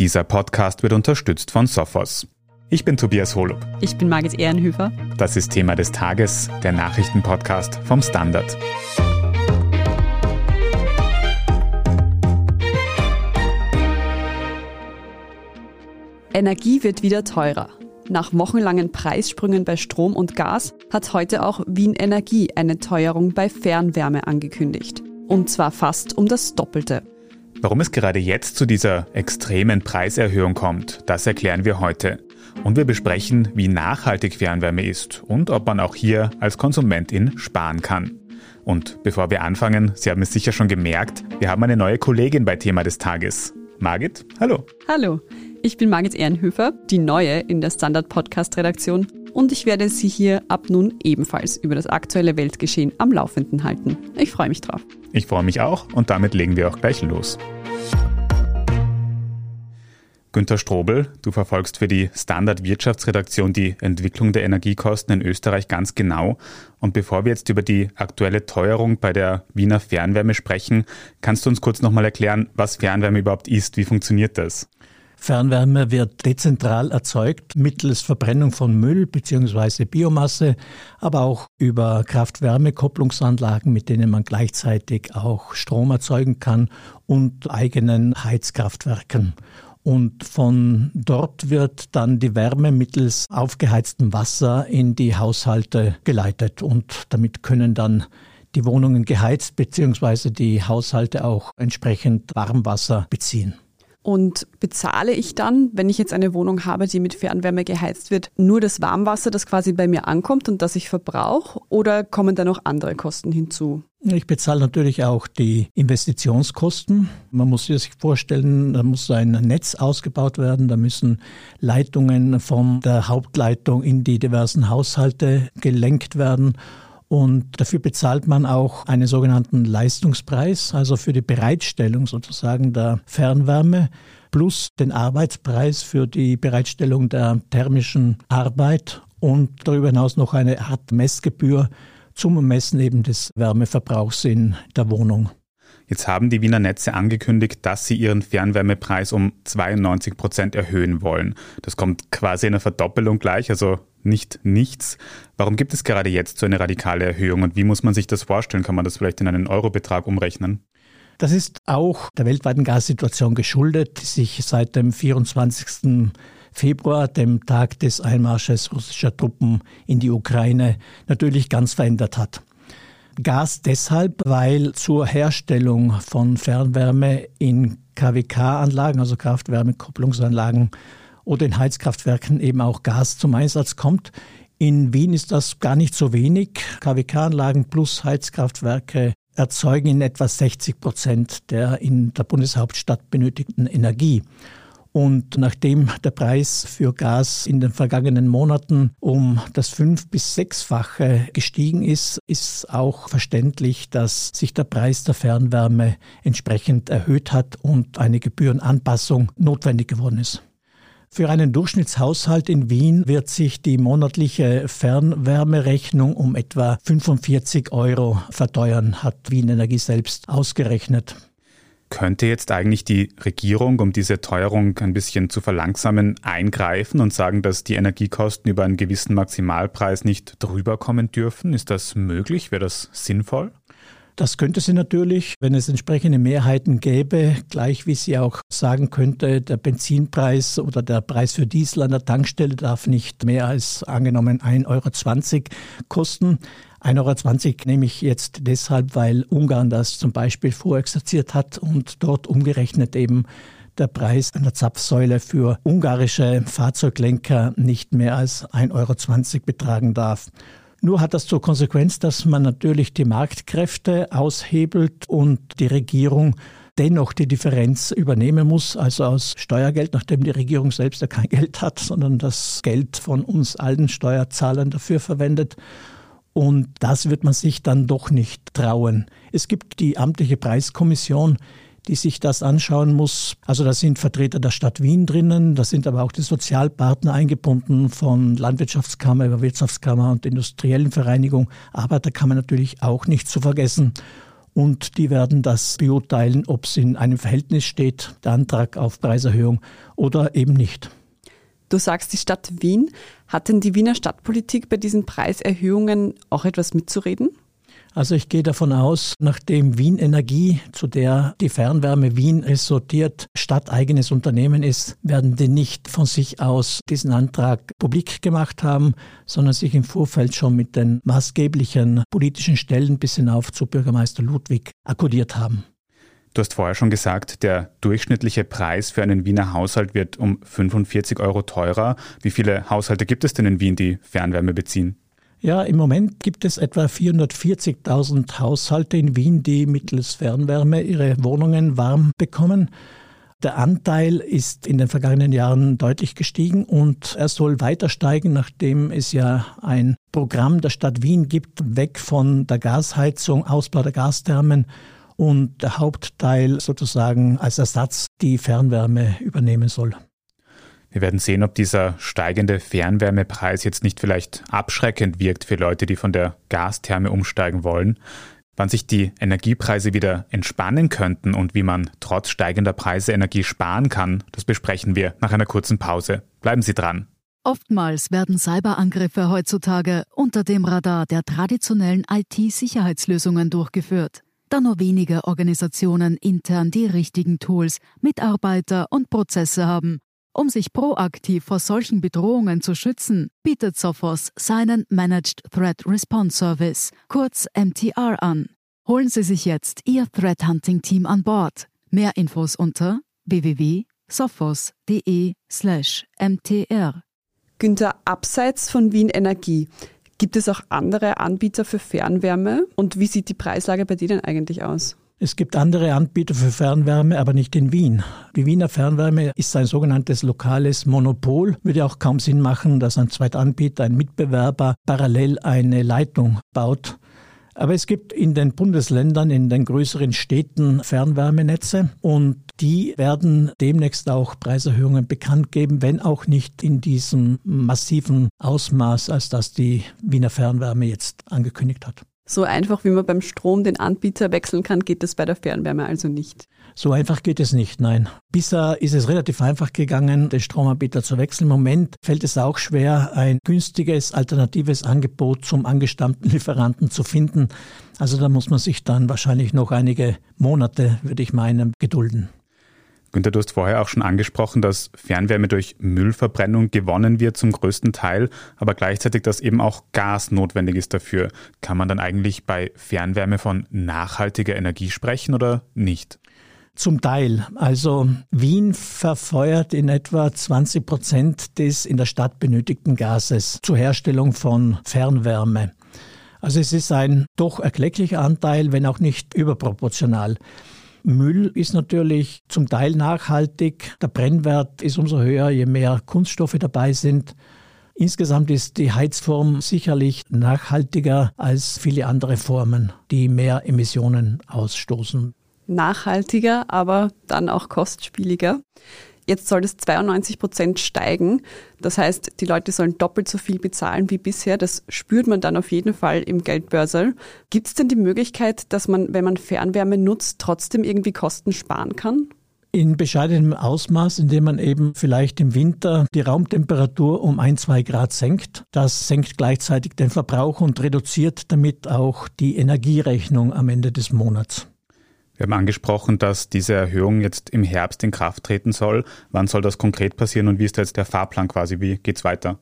Dieser Podcast wird unterstützt von Sophos. Ich bin Tobias Holub. Ich bin Margit Ehrenhöfer. Das ist Thema des Tages, der Nachrichtenpodcast vom Standard. Energie wird wieder teurer. Nach wochenlangen Preissprüngen bei Strom und Gas hat heute auch Wien Energie eine Teuerung bei Fernwärme angekündigt. Und zwar fast um das Doppelte. Warum es gerade jetzt zu dieser extremen Preiserhöhung kommt, das erklären wir heute. Und wir besprechen, wie nachhaltig Fernwärme ist und ob man auch hier als Konsumentin sparen kann. Und bevor wir anfangen, Sie haben es sicher schon gemerkt, wir haben eine neue Kollegin bei Thema des Tages. Margit, hallo. Hallo, ich bin Margit Ehrenhöfer, die neue in der Standard Podcast Redaktion und ich werde Sie hier ab nun ebenfalls über das aktuelle Weltgeschehen am Laufenden halten. Ich freue mich drauf. Ich freue mich auch und damit legen wir auch gleich los. Günter Strobel, du verfolgst für die Standard Wirtschaftsredaktion die Entwicklung der Energiekosten in Österreich ganz genau. Und bevor wir jetzt über die aktuelle Teuerung bei der Wiener Fernwärme sprechen, kannst du uns kurz nochmal erklären, was Fernwärme überhaupt ist? Wie funktioniert das? Fernwärme wird dezentral erzeugt mittels Verbrennung von Müll bzw. Biomasse, aber auch über Kraft-Wärme-Kopplungsanlagen, mit denen man gleichzeitig auch Strom erzeugen kann und eigenen Heizkraftwerken. Und von dort wird dann die Wärme mittels aufgeheiztem Wasser in die Haushalte geleitet. Und damit können dann die Wohnungen geheizt bzw. die Haushalte auch entsprechend Warmwasser beziehen. Und bezahle ich dann, wenn ich jetzt eine Wohnung habe, die mit Fernwärme geheizt wird, nur das Warmwasser, das quasi bei mir ankommt und das ich verbrauche? Oder kommen da noch andere Kosten hinzu? Ich bezahle natürlich auch die Investitionskosten. Man muss sich vorstellen, da muss ein Netz ausgebaut werden, da müssen Leitungen von der Hauptleitung in die diversen Haushalte gelenkt werden. Und dafür bezahlt man auch einen sogenannten Leistungspreis, also für die Bereitstellung sozusagen der Fernwärme plus den Arbeitspreis für die Bereitstellung der thermischen Arbeit und darüber hinaus noch eine Art Messgebühr zum Messen eben des Wärmeverbrauchs in der Wohnung. Jetzt haben die Wiener Netze angekündigt, dass sie ihren Fernwärmepreis um 92 Prozent erhöhen wollen. Das kommt quasi einer Verdoppelung gleich, also nicht nichts. Warum gibt es gerade jetzt so eine radikale Erhöhung und wie muss man sich das vorstellen? Kann man das vielleicht in einen Eurobetrag umrechnen? Das ist auch der weltweiten Gassituation geschuldet, die sich seit dem 24. Februar, dem Tag des Einmarsches russischer Truppen in die Ukraine, natürlich ganz verändert hat. Gas deshalb, weil zur Herstellung von Fernwärme in KWK-Anlagen, also Kraft-Wärme-Kopplungsanlagen oder in Heizkraftwerken eben auch Gas zum Einsatz kommt. In Wien ist das gar nicht so wenig. KWK-Anlagen plus Heizkraftwerke erzeugen in etwa 60 Prozent der in der Bundeshauptstadt benötigten Energie. Und nachdem der Preis für Gas in den vergangenen Monaten um das fünf- bis sechsfache gestiegen ist, ist auch verständlich, dass sich der Preis der Fernwärme entsprechend erhöht hat und eine Gebührenanpassung notwendig geworden ist. Für einen Durchschnittshaushalt in Wien wird sich die monatliche Fernwärmerechnung um etwa 45 Euro verteuern, hat Wien Energie selbst ausgerechnet. Könnte jetzt eigentlich die Regierung, um diese Teuerung ein bisschen zu verlangsamen, eingreifen und sagen, dass die Energiekosten über einen gewissen Maximalpreis nicht drüber kommen dürfen? Ist das möglich? Wäre das sinnvoll? Das könnte sie natürlich, wenn es entsprechende Mehrheiten gäbe, gleich wie sie auch sagen könnte, der Benzinpreis oder der Preis für Diesel an der Tankstelle darf nicht mehr als angenommen 1,20 Euro kosten. 1,20 Euro nehme ich jetzt deshalb, weil Ungarn das zum Beispiel vorexerziert hat und dort umgerechnet eben der Preis einer Zapfsäule für ungarische Fahrzeuglenker nicht mehr als 1,20 Euro betragen darf. Nur hat das zur Konsequenz, dass man natürlich die Marktkräfte aushebelt und die Regierung dennoch die Differenz übernehmen muss, also aus Steuergeld, nachdem die Regierung selbst ja kein Geld hat, sondern das Geld von uns allen Steuerzahlern dafür verwendet. Und das wird man sich dann doch nicht trauen. Es gibt die amtliche Preiskommission, die sich das anschauen muss. Also da sind Vertreter der Stadt Wien drinnen, da sind aber auch die Sozialpartner eingebunden von Landwirtschaftskammer über Wirtschaftskammer und Industriellen Vereinigung, Arbeiterkammer natürlich auch nicht zu vergessen. und die werden das beurteilen, ob es in einem Verhältnis steht, der Antrag auf Preiserhöhung oder eben nicht. Du sagst, die Stadt Wien. Hat denn die Wiener Stadtpolitik bei diesen Preiserhöhungen auch etwas mitzureden? Also ich gehe davon aus, nachdem Wien Energie, zu der die Fernwärme Wien ressortiert, stadteigenes Unternehmen ist, werden die nicht von sich aus diesen Antrag publik gemacht haben, sondern sich im Vorfeld schon mit den maßgeblichen politischen Stellen bis hinauf zu Bürgermeister Ludwig akkordiert haben. Du hast vorher schon gesagt, der durchschnittliche Preis für einen Wiener Haushalt wird um 45 Euro teurer. Wie viele Haushalte gibt es denn in Wien, die Fernwärme beziehen? Ja, im Moment gibt es etwa 440.000 Haushalte in Wien, die mittels Fernwärme ihre Wohnungen warm bekommen. Der Anteil ist in den vergangenen Jahren deutlich gestiegen und er soll weiter steigen, nachdem es ja ein Programm der Stadt Wien gibt, weg von der Gasheizung, Ausbau der Gasthermen und der Hauptteil sozusagen als Ersatz die Fernwärme übernehmen soll. Wir werden sehen, ob dieser steigende Fernwärmepreis jetzt nicht vielleicht abschreckend wirkt für Leute, die von der Gastherme umsteigen wollen. Wann sich die Energiepreise wieder entspannen könnten und wie man trotz steigender Preise Energie sparen kann, das besprechen wir nach einer kurzen Pause. Bleiben Sie dran. Oftmals werden Cyberangriffe heutzutage unter dem Radar der traditionellen IT-Sicherheitslösungen durchgeführt, da nur wenige Organisationen intern die richtigen Tools, Mitarbeiter und Prozesse haben, um sich proaktiv vor solchen Bedrohungen zu schützen, bietet Sophos seinen Managed Threat Response Service, kurz MTR, an. Holen Sie sich jetzt Ihr Threat Hunting Team an Bord. Mehr Infos unter www.sophos.de/mtr. Günther, abseits von Wien Energie, gibt es auch andere Anbieter für Fernwärme und wie sieht die Preislage bei denen eigentlich aus? Es gibt andere Anbieter für Fernwärme, aber nicht in Wien. Die Wiener Fernwärme ist ein sogenanntes lokales Monopol. Würde auch kaum Sinn machen, dass ein zweiter Anbieter, ein Mitbewerber parallel eine Leitung baut. Aber es gibt in den Bundesländern, in den größeren Städten Fernwärmenetze und die werden demnächst auch Preiserhöhungen bekannt geben, wenn auch nicht in diesem massiven Ausmaß, als das die Wiener Fernwärme jetzt angekündigt hat. So einfach, wie man beim Strom den Anbieter wechseln kann, geht es bei der Fernwärme also nicht. So einfach geht es nicht, nein. Bisher ist es relativ einfach gegangen, den Stromanbieter zu wechseln. Im Moment fällt es auch schwer, ein günstiges, alternatives Angebot zum angestammten Lieferanten zu finden. Also da muss man sich dann wahrscheinlich noch einige Monate, würde ich meinen, gedulden. Günther, du hast vorher auch schon angesprochen, dass Fernwärme durch Müllverbrennung gewonnen wird zum größten Teil, aber gleichzeitig, dass eben auch Gas notwendig ist dafür. Kann man dann eigentlich bei Fernwärme von nachhaltiger Energie sprechen oder nicht? Zum Teil. Also Wien verfeuert in etwa 20 Prozent des in der Stadt benötigten Gases zur Herstellung von Fernwärme. Also es ist ein doch erklecklicher Anteil, wenn auch nicht überproportional. Müll ist natürlich zum Teil nachhaltig. Der Brennwert ist umso höher, je mehr Kunststoffe dabei sind. Insgesamt ist die Heizform sicherlich nachhaltiger als viele andere Formen, die mehr Emissionen ausstoßen. Nachhaltiger, aber dann auch kostspieliger. Jetzt soll es 92 Prozent steigen. Das heißt, die Leute sollen doppelt so viel bezahlen wie bisher. Das spürt man dann auf jeden Fall im Geldbörsel. Gibt es denn die Möglichkeit, dass man, wenn man Fernwärme nutzt, trotzdem irgendwie Kosten sparen kann? In bescheidenem Ausmaß, indem man eben vielleicht im Winter die Raumtemperatur um ein, zwei Grad senkt. Das senkt gleichzeitig den Verbrauch und reduziert damit auch die Energierechnung am Ende des Monats. Wir haben angesprochen, dass diese Erhöhung jetzt im Herbst in Kraft treten soll. Wann soll das konkret passieren und wie ist jetzt der Fahrplan quasi? Wie geht es weiter?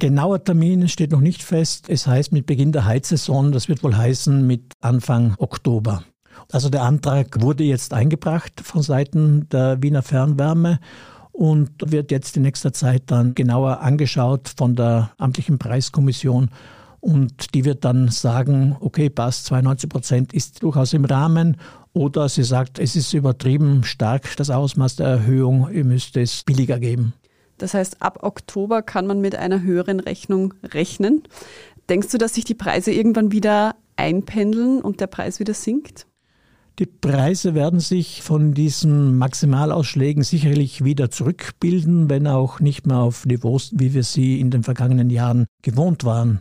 Genauer Termin steht noch nicht fest. Es heißt mit Beginn der Heizsaison, das wird wohl heißen mit Anfang Oktober. Also der Antrag wurde jetzt eingebracht von Seiten der Wiener Fernwärme und wird jetzt in nächster Zeit dann genauer angeschaut von der amtlichen Preiskommission und die wird dann sagen, okay, passt, 92 Prozent ist durchaus im Rahmen. Oder sie sagt, es ist übertrieben stark das Ausmaß der Erhöhung, ihr müsst es billiger geben. Das heißt, ab Oktober kann man mit einer höheren Rechnung rechnen. Denkst du, dass sich die Preise irgendwann wieder einpendeln und der Preis wieder sinkt? Die Preise werden sich von diesen Maximalausschlägen sicherlich wieder zurückbilden, wenn auch nicht mehr auf Niveaus, wie wir sie in den vergangenen Jahren gewohnt waren.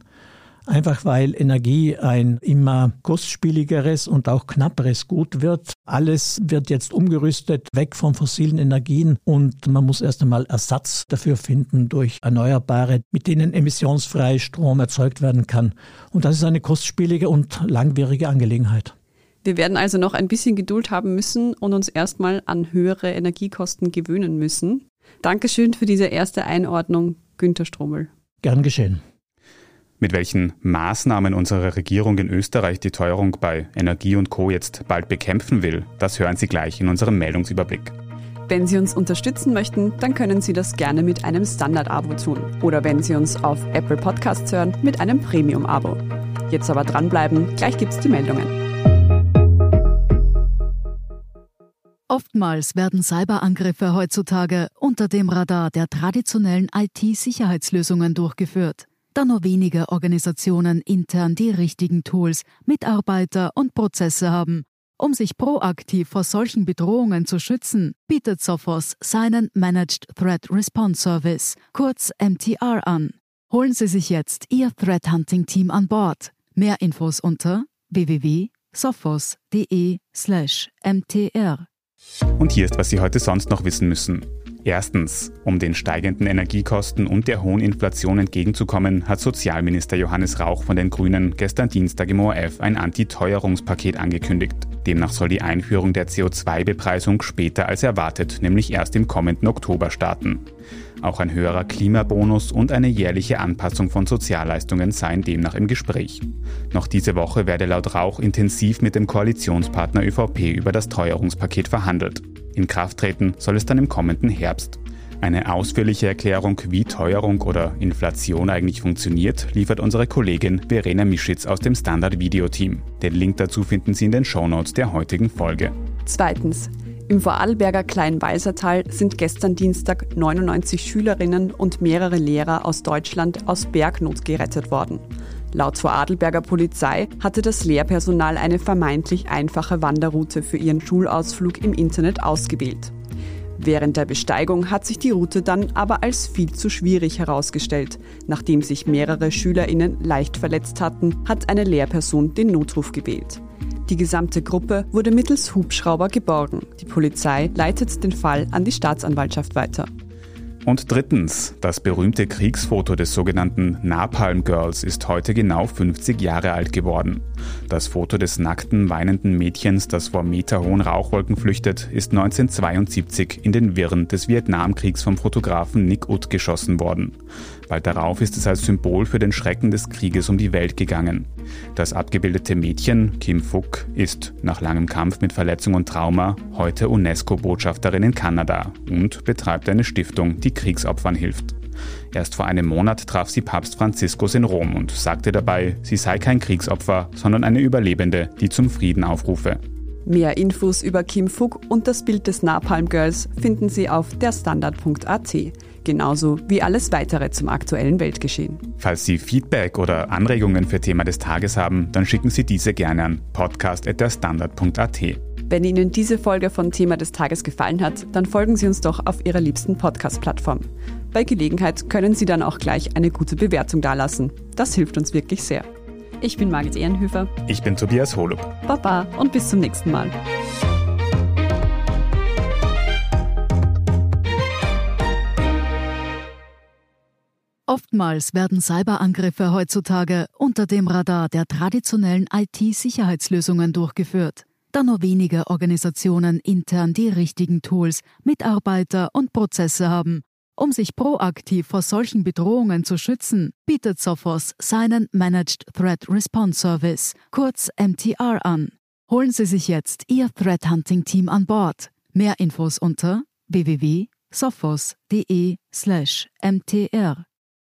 Einfach weil Energie ein immer kostspieligeres und auch knapperes Gut wird. Alles wird jetzt umgerüstet, weg von fossilen Energien und man muss erst einmal Ersatz dafür finden durch Erneuerbare, mit denen emissionsfrei Strom erzeugt werden kann. Und das ist eine kostspielige und langwierige Angelegenheit. Wir werden also noch ein bisschen Geduld haben müssen und uns erstmal an höhere Energiekosten gewöhnen müssen. Dankeschön für diese erste Einordnung, Günter Stromel. Gern geschehen. Mit welchen Maßnahmen unsere Regierung in Österreich die Teuerung bei Energie und Co. jetzt bald bekämpfen will, das hören Sie gleich in unserem Meldungsüberblick. Wenn Sie uns unterstützen möchten, dann können Sie das gerne mit einem Standard-Abo tun. Oder wenn Sie uns auf Apple Podcasts hören, mit einem Premium-Abo. Jetzt aber dranbleiben, gleich gibt's die Meldungen. Oftmals werden Cyberangriffe heutzutage unter dem Radar der traditionellen IT-Sicherheitslösungen durchgeführt da nur wenige Organisationen intern die richtigen Tools, Mitarbeiter und Prozesse haben. Um sich proaktiv vor solchen Bedrohungen zu schützen, bietet Sophos seinen Managed Threat Response Service, kurz MTR, an. Holen Sie sich jetzt Ihr Threat Hunting Team an Bord. Mehr Infos unter www.sophos.de/mtr. Und hier ist, was Sie heute sonst noch wissen müssen. Erstens, um den steigenden Energiekosten und der hohen Inflation entgegenzukommen, hat Sozialminister Johannes Rauch von den Grünen gestern Dienstag im ORF ein Anti-Teuerungspaket angekündigt. Demnach soll die Einführung der CO2-Bepreisung später als erwartet, nämlich erst im kommenden Oktober starten. Auch ein höherer Klimabonus und eine jährliche Anpassung von Sozialleistungen seien demnach im Gespräch. Noch diese Woche werde laut Rauch intensiv mit dem Koalitionspartner ÖVP über das Teuerungspaket verhandelt. In Kraft treten soll es dann im kommenden Herbst. Eine ausführliche Erklärung, wie Teuerung oder Inflation eigentlich funktioniert, liefert unsere Kollegin Verena Mischitz aus dem Standard Video Team. Den Link dazu finden Sie in den Shownotes der heutigen Folge. Zweitens. Im Vorarlberger Kleinweisertal sind gestern Dienstag 99 Schülerinnen und mehrere Lehrer aus Deutschland aus Bergnot gerettet worden. Laut Vorarlberger Polizei hatte das Lehrpersonal eine vermeintlich einfache Wanderroute für ihren Schulausflug im Internet ausgewählt. Während der Besteigung hat sich die Route dann aber als viel zu schwierig herausgestellt. Nachdem sich mehrere Schülerinnen leicht verletzt hatten, hat eine Lehrperson den Notruf gewählt. Die gesamte Gruppe wurde mittels Hubschrauber geborgen. Die Polizei leitet den Fall an die Staatsanwaltschaft weiter. Und drittens, das berühmte Kriegsfoto des sogenannten Napalm Girls ist heute genau 50 Jahre alt geworden. Das Foto des nackten, weinenden Mädchens, das vor meterhohen Rauchwolken flüchtet, ist 1972 in den Wirren des Vietnamkriegs vom Fotografen Nick Ut geschossen worden. Bald darauf ist es als Symbol für den Schrecken des Krieges um die Welt gegangen. Das abgebildete Mädchen, Kim Phuc, ist nach langem Kampf mit Verletzung und Trauma heute UNESCO-Botschafterin in Kanada und betreibt eine Stiftung, die Kriegsopfern hilft. Erst vor einem Monat traf sie Papst Franziskus in Rom und sagte dabei, sie sei kein Kriegsopfer, sondern eine Überlebende, die zum Frieden aufrufe. Mehr Infos über Kim Phuc und das Bild des Napalm Girls finden Sie auf derstandard.at genauso wie alles weitere zum aktuellen Weltgeschehen. Falls Sie Feedback oder Anregungen für Thema des Tages haben, dann schicken Sie diese gerne an podcast.derstandard.at. Wenn Ihnen diese Folge von Thema des Tages gefallen hat, dann folgen Sie uns doch auf Ihrer liebsten Podcast-Plattform. Bei Gelegenheit können Sie dann auch gleich eine gute Bewertung dalassen. Das hilft uns wirklich sehr. Ich bin Margit Ehrenhöfer. Ich bin Tobias Holub. Baba und bis zum nächsten Mal. Oftmals werden Cyberangriffe heutzutage unter dem Radar der traditionellen IT-Sicherheitslösungen durchgeführt, da nur wenige Organisationen intern die richtigen Tools, Mitarbeiter und Prozesse haben. Um sich proaktiv vor solchen Bedrohungen zu schützen, bietet Sophos seinen Managed Threat Response Service, kurz MTR, an. Holen Sie sich jetzt Ihr Threat Hunting Team an Bord. Mehr Infos unter www.sophos.de/mtr.